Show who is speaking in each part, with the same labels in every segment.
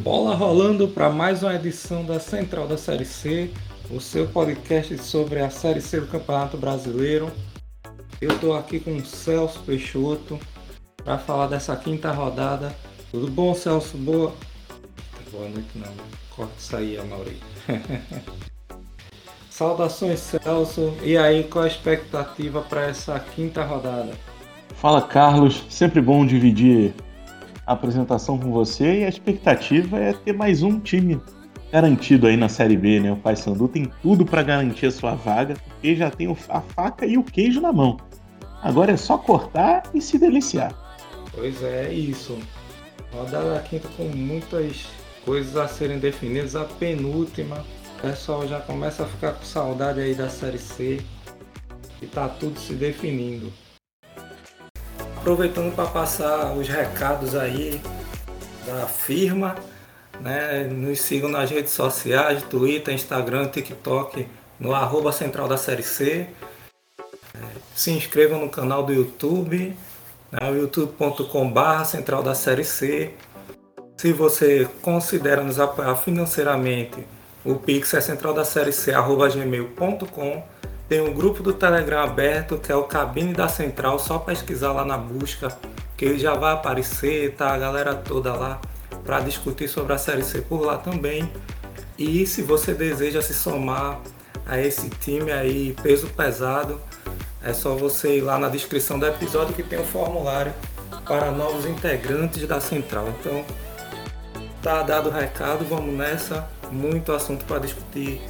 Speaker 1: Bola rolando para mais uma edição da Central da Série C, o seu podcast sobre a Série C do Campeonato Brasileiro. Eu estou aqui com o Celso Peixoto para falar dessa quinta rodada. Tudo bom, Celso? Boa. Boa noite, não. Corta isso aí, Amaury. Saudações, Celso. E aí, qual a expectativa para essa quinta rodada?
Speaker 2: Fala, Carlos. Sempre bom dividir apresentação com você e a expectativa é ter mais um time garantido aí na Série B, né? O Paysandu tem tudo para garantir a sua vaga, porque já tem a faca e o queijo na mão. Agora é só cortar e se deliciar.
Speaker 1: Pois é, é isso. Rodada quinta com muitas coisas a serem definidas. A penúltima, o pessoal já começa a ficar com saudade aí da Série C e tá tudo se definindo. Aproveitando para passar os recados aí da firma, né? Nos sigam nas redes sociais, Twitter, Instagram, TikTok, no arroba central da série C. Se inscrevam no canal do YouTube, né? youtube.com.br central da série C. Se você considera nos apoiar financeiramente, o Pix é central da série C, arroba gmail.com tem um grupo do Telegram aberto que é o Cabine da Central, só pesquisar lá na busca, que ele já vai aparecer, tá a galera toda lá para discutir sobre a Série C por lá também. E se você deseja se somar a esse time aí peso pesado, é só você ir lá na descrição do episódio que tem um formulário para novos integrantes da Central. Então, tá dado o recado, vamos nessa. Muito assunto para discutir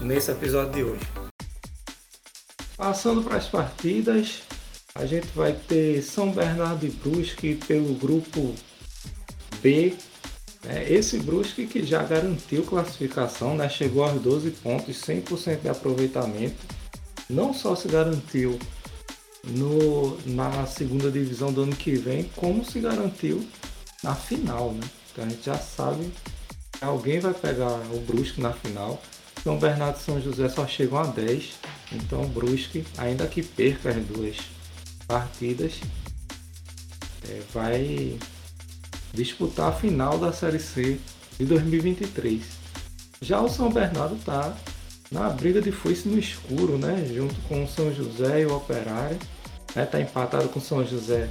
Speaker 1: nesse episódio de hoje. Passando para as partidas, a gente vai ter São Bernardo e Brusque pelo grupo B. É, esse Brusque que já garantiu classificação, né? chegou aos 12 pontos, 100% de aproveitamento. Não só se garantiu no, na segunda divisão do ano que vem, como se garantiu na final. Né? Então a gente já sabe que alguém vai pegar o Brusque na final. São Bernardo e São José só chegam a 10 então o Brusque, ainda que perca as duas partidas, é, vai disputar a final da Série C de 2023. Já o São Bernardo está na briga de foice no escuro, né? Junto com o São José e o Operário. Né? Tá empatado com o São José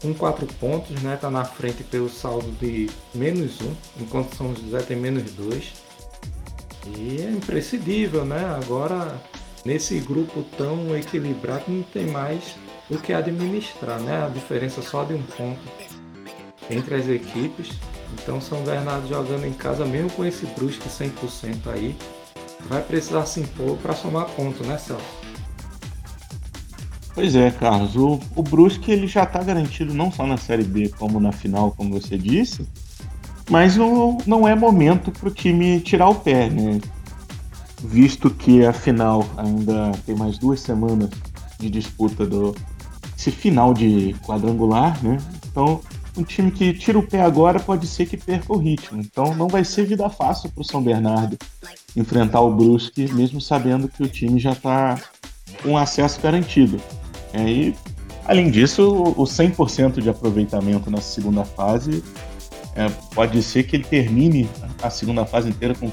Speaker 1: com 4 pontos, né? Está na frente pelo saldo de menos 1, um, enquanto o São José tem menos 2. E é imprescindível, né? Agora, nesse grupo tão equilibrado, não tem mais o que administrar, né? A diferença só de um ponto entre as equipes. Então, São Bernardo jogando em casa, mesmo com esse Brusque 100% aí, vai precisar se impor para somar ponto, né, Celso?
Speaker 2: Pois é, Carlos. O, o Brusque ele já está garantido não só na Série B, como na final, como você disse. Mas não, não é momento para o time tirar o pé, né? Visto que a final ainda tem mais duas semanas de disputa do esse final de quadrangular, né? Então, um time que tira o pé agora pode ser que perca o ritmo. Então, não vai ser vida fácil para o São Bernardo enfrentar o Brusque, mesmo sabendo que o time já está com acesso garantido. E, além disso, o 100% de aproveitamento na segunda fase é, pode ser que ele termine a segunda fase inteira com,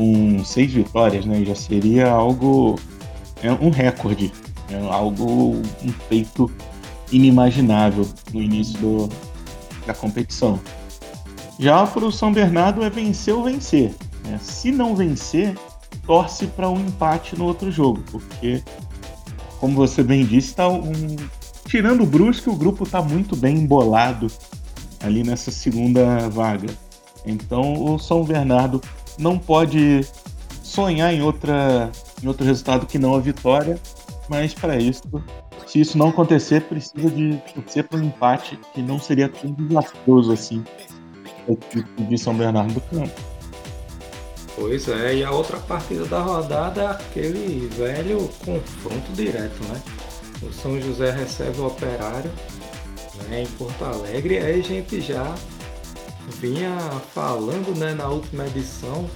Speaker 2: com seis vitórias, né? Já seria algo, é um recorde, é algo, um feito inimaginável no início do, da competição. Já para o São Bernardo é vencer ou vencer. Né? Se não vencer, torce para um empate no outro jogo, porque, como você bem disse, tá um, tirando o Brusque, o grupo está muito bem embolado ali nessa segunda vaga. Então o São Bernardo não pode sonhar em, outra, em outro resultado que não a vitória, mas para isso, se isso não acontecer, precisa de torcer para um empate que não seria tão desastroso assim de São Bernardo do Campo.
Speaker 1: Pois é, e a outra partida da rodada é aquele velho confronto direto, né? O São José recebe o Operário né, em Porto Alegre. Aí a gente já vinha falando né, na última edição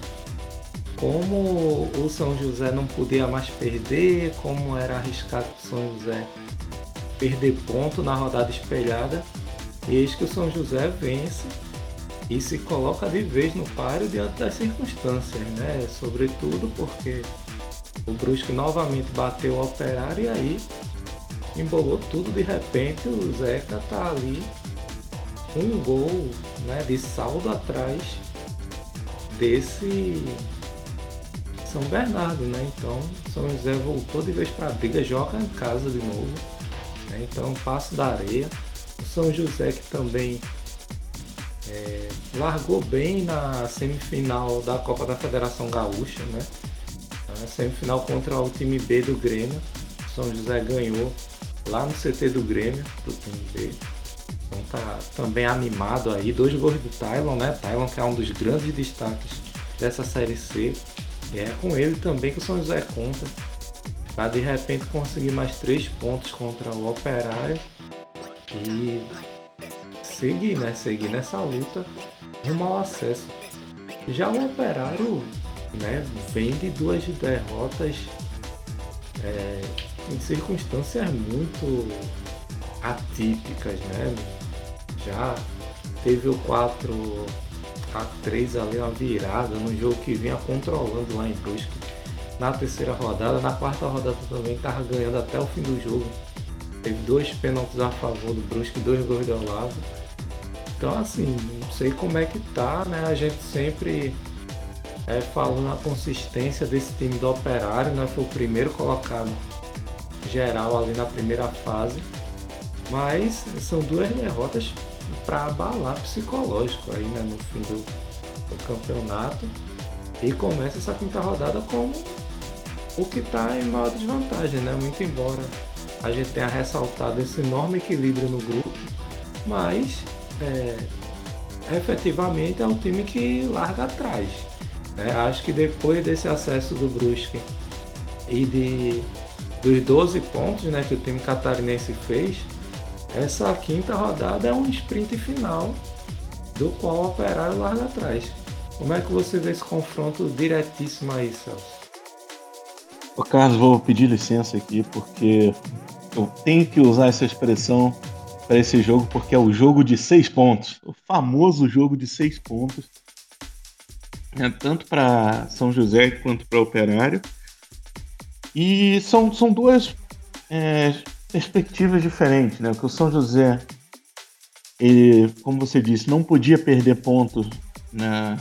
Speaker 1: como o São José não podia mais perder, como era arriscado o São José perder ponto na rodada espelhada. E eis que o São José vence e se coloca de vez no páreo diante das circunstâncias, né? Sobretudo porque o Brusque novamente bateu o operário e aí embolou tudo de repente, o Zeca tá ali um gol né, de saldo atrás desse São Bernardo, né? Então São José voltou de vez para a briga, joga em casa de novo. Né? Então passo da areia. O São José que também é, largou bem na semifinal da Copa da Federação Gaúcha, né? Na semifinal contra o time B do Grêmio. São José ganhou lá no CT do Grêmio, do time B. Então tá também animado aí. Dois gols do Tylon, né? Tylon que é um dos grandes destaques dessa Série C. E é com ele também que o São José conta. Para de repente conseguir mais três pontos contra o Operário. E seguir, né? Seguir nessa luta rumo ao acesso. Já o Operário né, vem de duas derrotas é, em circunstâncias muito atípicas, né? Já teve o 4 a 3 ali, uma virada no jogo que vinha controlando lá em Brusque. Na terceira rodada, na quarta rodada também estava ganhando até o fim do jogo. Teve dois pênaltis a favor do Brusque, dois gols do lado. Então assim, não sei como é que tá, né? A gente sempre é, falando a consistência desse time do Operário, né? Foi o primeiro colocado geral ali na primeira fase. Mas são duas derrotas para abalar psicológico aí né, no fim do, do, campeonato. E começa essa quinta rodada como o que está em maior desvantagem, né? Muito embora a gente tenha ressaltado esse enorme equilíbrio no grupo, mas é, efetivamente é um time que larga atrás. Né? Acho que depois desse acesso do Brusque e de dos 12 pontos né, que o time catarinense fez, essa quinta rodada é um sprint final do qual o Operário larga atrás. Como é que você vê esse confronto diretíssimo aí, Celso?
Speaker 2: Ô Carlos, vou pedir licença aqui porque eu tenho que usar essa expressão para esse jogo porque é o jogo de seis pontos, o famoso jogo de seis pontos, é, tanto para São José quanto para Operário. E são, são duas é, perspectivas diferentes, né? Que o São José, ele, como você disse, não podia perder pontos na,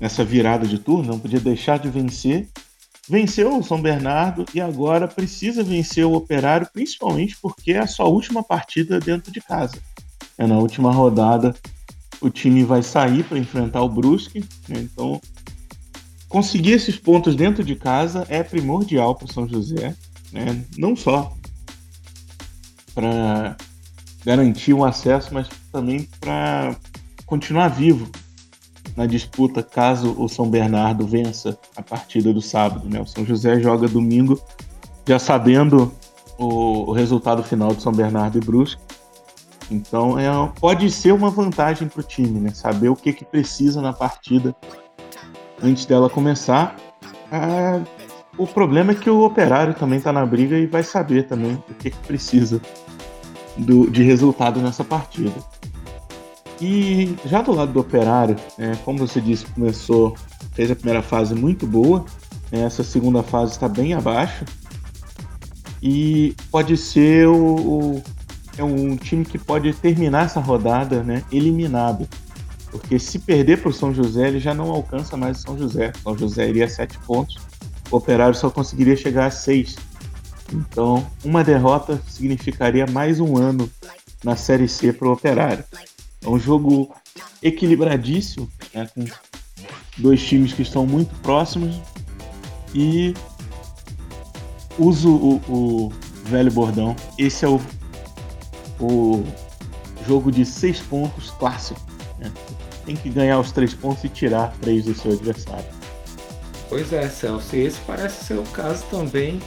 Speaker 2: nessa virada de turno, não podia deixar de vencer. Venceu o São Bernardo e agora precisa vencer o Operário, principalmente porque é a sua última partida dentro de casa. É na última rodada o time vai sair para enfrentar o Brusque, né? então conseguir esses pontos dentro de casa é primordial para São José, né? não só para garantir um acesso, mas também para continuar vivo na disputa caso o São Bernardo vença a partida do sábado. Né? O São José joga domingo já sabendo o, o resultado final de São Bernardo e Brusque. Então é, pode ser uma vantagem para o time, né? saber o que, que precisa na partida antes dela começar. Ah, o problema é que o operário também está na briga e vai saber também o que, que precisa do, de resultado nessa partida. E já do lado do operário, é, como você disse, começou, fez a primeira fase muito boa, né, essa segunda fase está bem abaixo. E pode ser o, o, é um time que pode terminar essa rodada né, eliminado porque se perder para o São José, ele já não alcança mais o São José. São José iria a sete pontos, o Operário só conseguiria chegar a seis. Então, uma derrota significaria mais um ano na Série C para o Operário. É um jogo equilibradíssimo, né, com dois times que estão muito próximos e uso o, o velho bordão. Esse é o, o jogo de seis pontos clássico. Né? Tem que ganhar os três pontos e tirar três do seu adversário.
Speaker 1: Pois é, Celso. E esse parece ser o caso também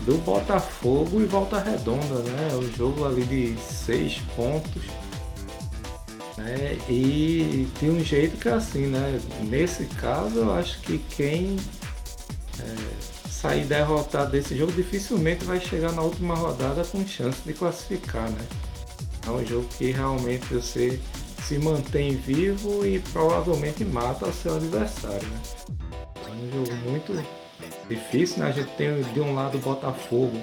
Speaker 1: do Botafogo e Volta Redonda, né? O jogo ali de seis pontos. Né? E tem um jeito que é assim, né? Nesse caso, eu acho que quem é, sair derrotado desse jogo dificilmente vai chegar na última rodada com chance de classificar, né? É um jogo que realmente você se mantém vivo e provavelmente mata o seu adversário. Né? Um jogo muito difícil, né? A gente tem de um lado o Botafogo,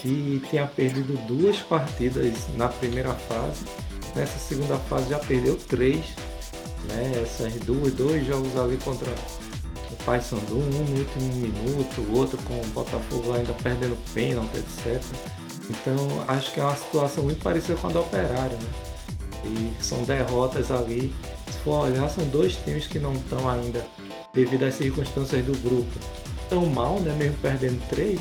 Speaker 1: que tinha perdido duas partidas na primeira fase. Nessa segunda fase já perdeu três. Né? Essas duas, dois jogos ali contra o Paysandu, um no último minuto, o outro com o Botafogo ainda perdendo pênalti, etc. Então acho que é uma situação muito parecida com a do Operário, né? E são derrotas ali. Se for olhar, são dois times que não estão ainda, devido às circunstâncias do grupo, tão mal, né? Mesmo perdendo três.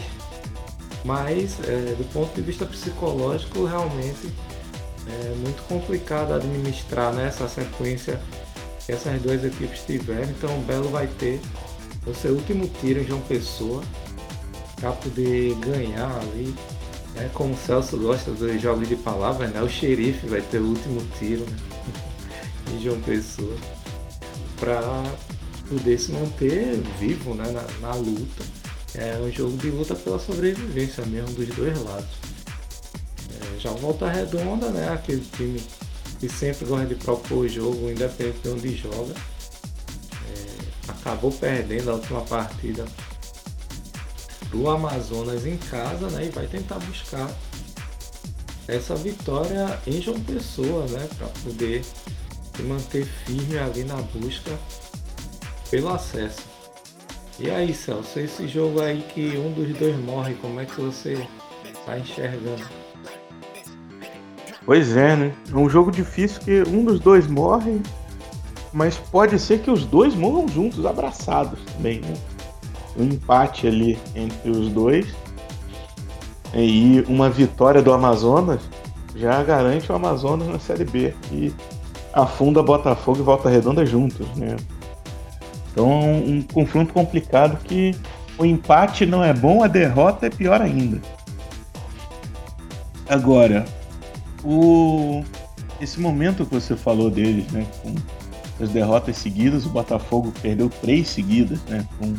Speaker 1: Mas é, do ponto de vista psicológico, realmente é muito complicado administrar né, essa sequência que essas duas equipes tiveram. Então o Belo vai ter o seu último tiro em João Pessoa para poder ganhar ali é, como o Celso gosta dos jogos de palavras, né? O xerife vai ter o último tiro né? em João Pessoa para poder se manter vivo né? na, na, luta. É um jogo de luta pela sobrevivência mesmo dos dois lados. É, já o Volta Redonda, né? Aquele time que sempre gosta de propor o jogo, independente de onde joga. É, acabou perdendo a última partida do Amazonas em casa, né? E vai tentar buscar essa vitória em João Pessoa, né? Para poder se manter firme ali na busca pelo acesso. E aí, Celso, esse jogo aí que um dos dois morre, como é que você está enxergando?
Speaker 2: Pois é, né? É um jogo difícil que um dos dois morre, mas pode ser que os dois morram juntos, abraçados também, né? um empate ali entre os dois. E uma vitória do Amazonas já garante o Amazonas na Série B. E afunda Botafogo e Volta Redonda juntos, né? Então um confronto complicado que o empate não é bom, a derrota é pior ainda. Agora, o esse momento que você falou deles, né, com as derrotas seguidas, o Botafogo perdeu três seguidas, né, com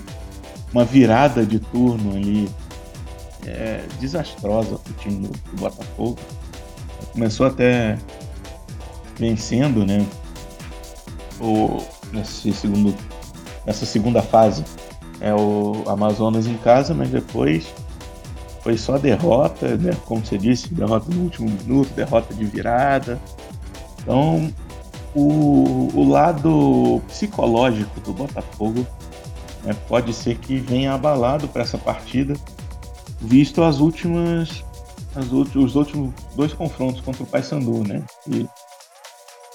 Speaker 2: uma virada de turno ali é, desastrosa para o time do, do, Botafogo. Começou até vencendo, né? O, nesse segundo, nessa segunda fase é o Amazonas em casa, mas depois foi só derrota, né? Como você disse, derrota no último minuto, derrota de virada. Então, o, o lado psicológico do Botafogo é, pode ser que venha abalado para essa partida, visto as últimas, as os últimos dois confrontos contra o Paysandu, né? E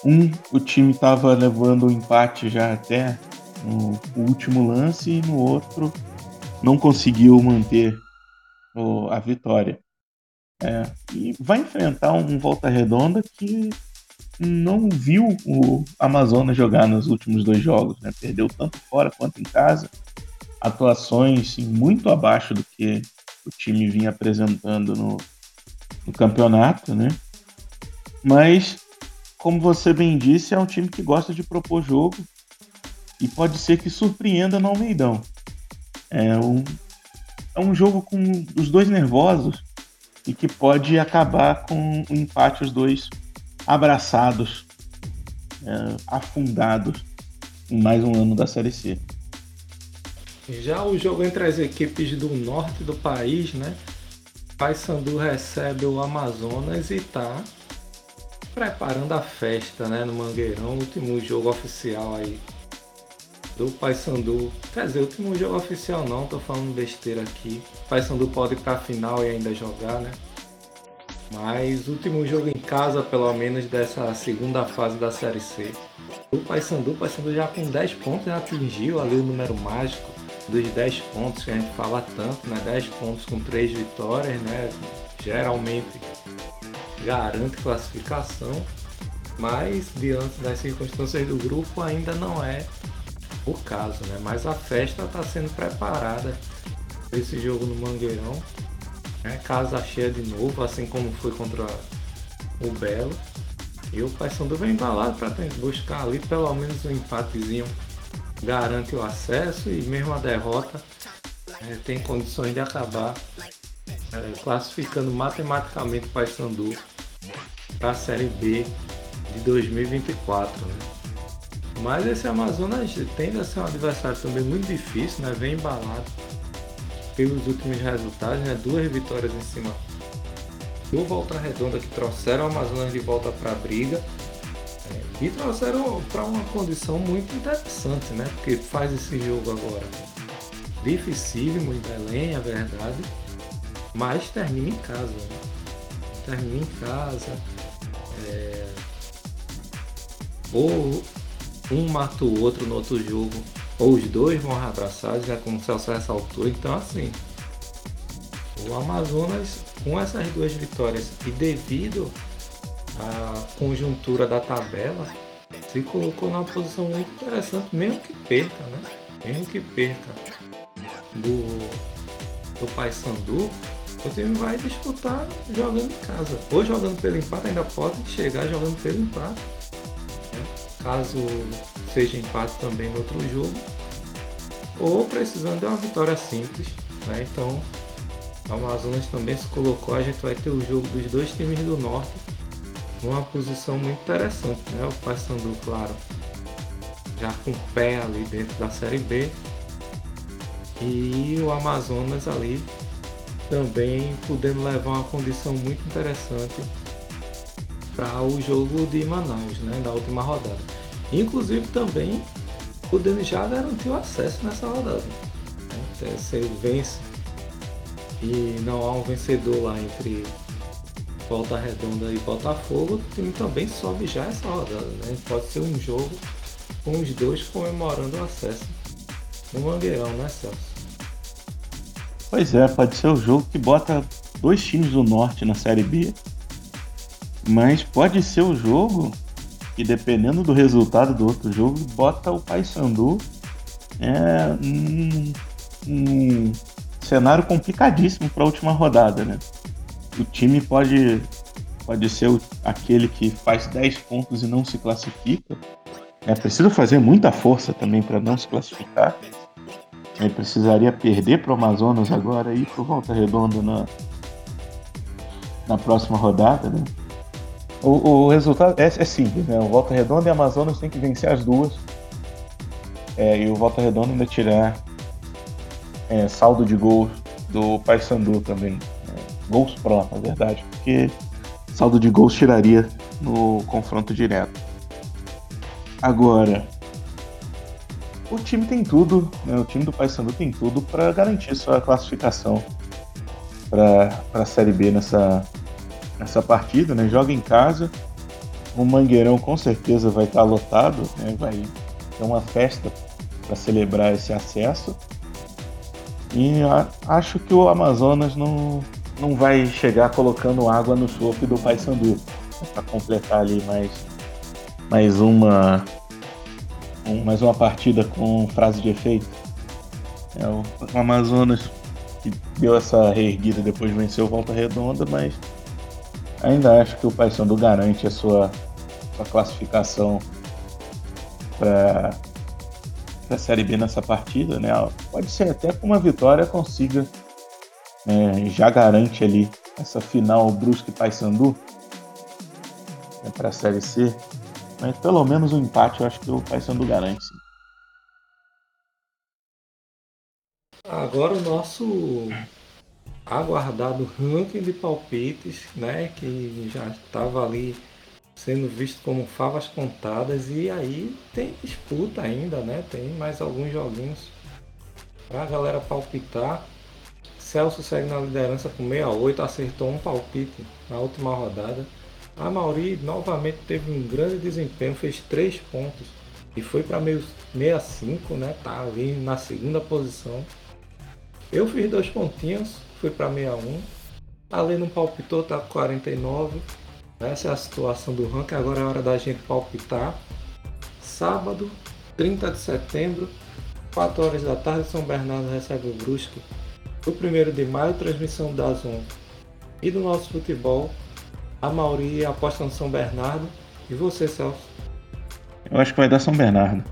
Speaker 2: um, o time estava levando o empate já até no último lance e no outro não conseguiu manter o, a vitória. É, e vai enfrentar um Volta Redonda que não viu o Amazonas jogar nos últimos dois jogos, né? Perdeu tanto fora quanto em casa. Atuações sim, muito abaixo do que o time vinha apresentando no, no campeonato, né? Mas, como você bem disse, é um time que gosta de propor jogo e pode ser que surpreenda no Almeidão. É um, é um jogo com os dois nervosos e que pode acabar com o empate os dois abraçados, é, afundados em mais um ano da Série C.
Speaker 1: Já o jogo entre as equipes do norte do país, né? Paysandu recebe o Amazonas e está preparando a festa, né? No Mangueirão, último jogo oficial aí do Paysandu. Quer dizer, último jogo oficial não, tô falando besteira aqui. Paysandu pode ir pra final e ainda jogar, né? Mas último jogo em casa, pelo menos, dessa segunda fase da Série C. O Paysandu, o Paysandu já com 10 pontos já atingiu ali o número mágico dos 10 pontos que a gente fala tanto, né? 10 pontos com 3 vitórias, né? Geralmente garante classificação, mas diante das circunstâncias do grupo ainda não é o caso, né? Mas a festa está sendo preparada para esse jogo no Mangueirão né? Casa cheia de novo, assim como foi contra o Belo. E o Paysandu vem embalado para buscar ali pelo menos um empatezinho garante o acesso e mesmo a derrota é, tem condições de acabar é, classificando matematicamente o Paysandu para a Série B de 2024. Né? Mas esse Amazonas tende a ser um adversário também muito difícil, né? Vem embalado pelos últimos resultados, né? Duas vitórias em cima do Volta Redonda que trouxeram o Amazonas de volta para a briga é, e trouxeram para uma condição muito interessante, né? Porque faz esse jogo agora dificílimo em Belém, é verdade, mas termina em casa. Né? Termina em casa. É... Ou um mata o outro no outro jogo, ou os dois vão abraçados, já como o Celso ressaltou. Então, assim, o Amazonas, com essas duas vitórias e devido à conjuntura da tabela, se colocou numa posição muito interessante, mesmo que perca, né? Mesmo que perca do, do Paysandu, o time vai disputar jogando em casa. Ou jogando pelo empate, ainda pode chegar jogando pelo empate caso seja empate também no outro jogo, ou precisando de uma vitória simples. Né? Então, o Amazonas também se colocou, a gente vai ter o jogo dos dois times do Norte numa posição muito interessante. Né? O Paysandu, claro, já com o pé ali dentro da Série B, e o Amazonas ali também podendo levar uma condição muito interessante para o jogo de Manaus, né, da última rodada. Inclusive também podendo já garantir o acesso nessa rodada. Né? Se ele vence e não há um vencedor lá entre Volta Redonda e Botafogo, o time também sobe já essa rodada. Né? Pode ser um jogo com os dois comemorando o acesso no Mangueirão, né Celso?
Speaker 2: Pois é, pode ser o jogo que bota dois times do norte na Série B mas pode ser o jogo que, dependendo do resultado do outro jogo, bota o Paysandu é, um, um cenário complicadíssimo para a última rodada, né? O time pode, pode ser o, aquele que faz 10 pontos e não se classifica. É preciso fazer muita força também para não se classificar. É, precisaria perder para o Amazonas agora e para o Volta Redonda na, na próxima rodada, né? O, o resultado é, é, simples, né? O Volta Redonda e Amazonas tem que vencer as duas. É, e o Volta Redonda ainda tirar é, saldo de gols do Paysandu também. É, gols pró, na verdade, porque saldo de gols tiraria no confronto direto. Agora, o time tem tudo, né? o time do Paysandu tem tudo para garantir sua classificação para a Série B nessa, essa partida, né? Joga em casa. O Mangueirão com certeza vai estar lotado, né? Vai ter uma festa para celebrar esse acesso. E a, acho que o Amazonas não, não vai chegar colocando água no chope do Paysandu para completar ali mais, mais uma um, mais uma partida com frase de efeito. É, o Amazonas que deu essa reerguida depois venceu Volta Redonda, mas Ainda acho que o Paysandu garante a sua, sua classificação para a Série B nessa partida, né? Pode ser até com uma vitória consiga é, já garante ali essa final Brusque Paysandu né, para a Série C. Mas pelo menos o um empate eu acho que o Paysandu garante. Sim.
Speaker 1: Agora o nosso aguardado ranking de palpites, né, que já estava ali sendo visto como favas contadas e aí tem disputa ainda, né? Tem mais alguns joguinhos para a galera palpitar. Celso segue na liderança com 68, acertou um palpite na última rodada. A Mauri novamente teve um grande desempenho, fez 3 pontos e foi para 65, né? Tá ali na segunda posição. Eu fiz dois pontinhos, fui para 61. Ali não palpitou, tá 49. Essa é a situação do ranking. Agora é hora da gente palpitar. Sábado, 30 de setembro, 4 horas da tarde, São Bernardo recebe o Brusque. O 1 de maio, transmissão da Zon e do nosso futebol. A Mauri aposta no São Bernardo. E você, Celso?
Speaker 2: Eu acho que vai dar São Bernardo.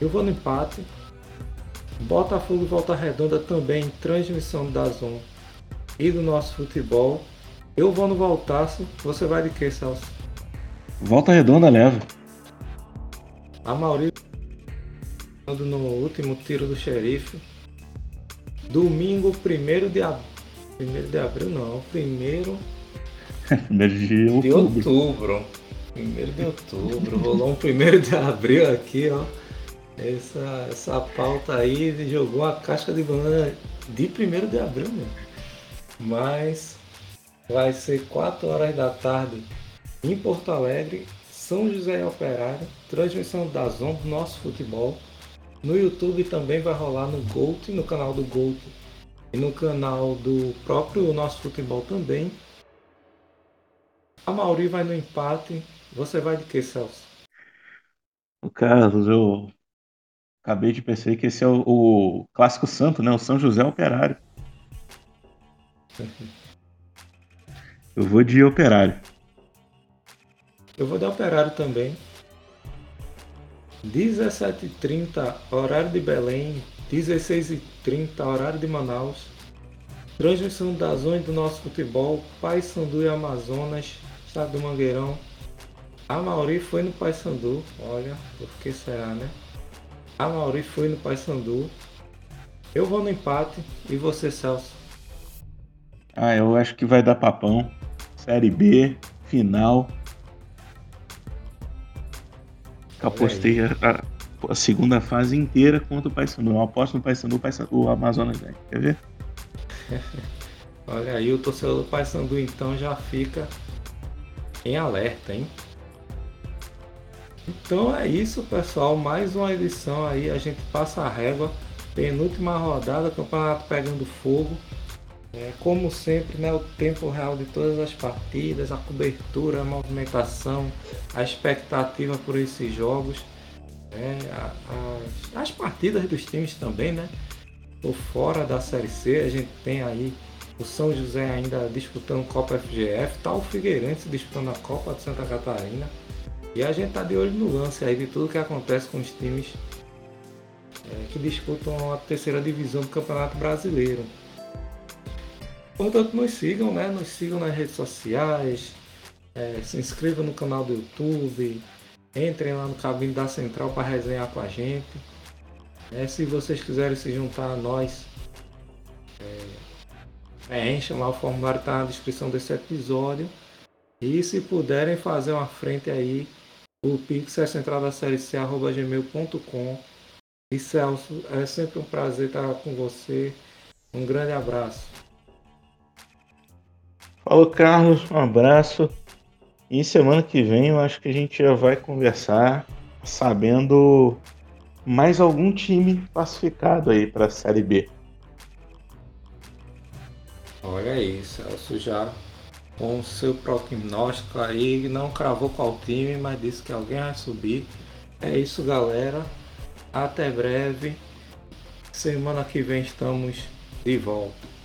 Speaker 1: Eu vou no empate. Botafogo e Volta Redonda também, transmissão da Zon e do nosso futebol. Eu vou no Voltaço, você vai de que, Celso?
Speaker 2: Volta redonda leva.
Speaker 1: A Maurício no último tiro do xerife. Domingo, 1 de abril. 1 de abril não, primeiro
Speaker 2: de outubro.
Speaker 1: De outubro. 1 de outubro. Rolou um 1 de abril aqui, ó. Essa, essa pauta aí jogou a casca de banana de 1 de abril, meu. Mas vai ser 4 horas da tarde em Porto Alegre, São José Operário, transmissão da Zona do nosso futebol. No YouTube também vai rolar no Gold, no canal do Gold e no canal do próprio Nosso Futebol também. A Mauri vai no empate. Você vai de que, Celso?
Speaker 2: O Carlos, eu acabei de perceber que esse é o, o clássico santo, né? O São José Operário. Eu vou de Operário.
Speaker 1: Eu vou de Operário também. 17h30, horário de Belém. 16h30, horário de Manaus. Transmissão das Zona do nosso futebol. Paysandu e Amazonas, estado do Mangueirão. A Mauri foi no Paysandu. Olha, por que será, né? A Mauri foi no Paysandu. Eu vou no empate. E você, Celso?
Speaker 2: Ah, eu acho que vai dar papão. Série B, final. Apostei a, a, a, segunda fase inteira contra o Paysandu. Eu aposto no Paysandu, o Amazonas ganha. Quer ver?
Speaker 1: Olha aí, o torcedor do Paysandu então já fica em alerta, hein? Então é isso, pessoal. Mais uma edição aí. A gente passa a régua. Penúltima rodada, campeonato pegando fogo. É, como sempre, né, o tempo real de todas as partidas, a cobertura, a movimentação, a expectativa por esses jogos, né, a, a, as partidas dos times também, né? Por fora da Série C, a gente tem aí o São José ainda disputando Copa FGF, tá o Figueirense disputando a Copa de Santa Catarina. E a gente tá de olho no lance aí de tudo que acontece com os times é, que disputam a terceira divisão do Campeonato Brasileiro. Portanto, nos sigam, né? Nos sigam nas redes sociais, é, se inscrevam no canal do YouTube, entrem lá no cabine da Central para resenhar com a gente. É, se vocês quiserem se juntar a nós, é, enchem lá o formulário está na descrição desse episódio. E se puderem fazer uma frente aí, o pix é central da série C, arroba gmail.com. E Celso, é sempre um prazer estar com você. Um grande abraço.
Speaker 2: Falou, Carlos. Um abraço. E semana que vem eu acho que a gente já vai conversar sabendo mais algum time classificado aí para a Série B.
Speaker 1: Olha aí, Celso já com o seu prognóstico aí, não cravou qual time, mas disse que alguém vai subir. É isso, galera. Até breve. Semana que vem estamos de volta.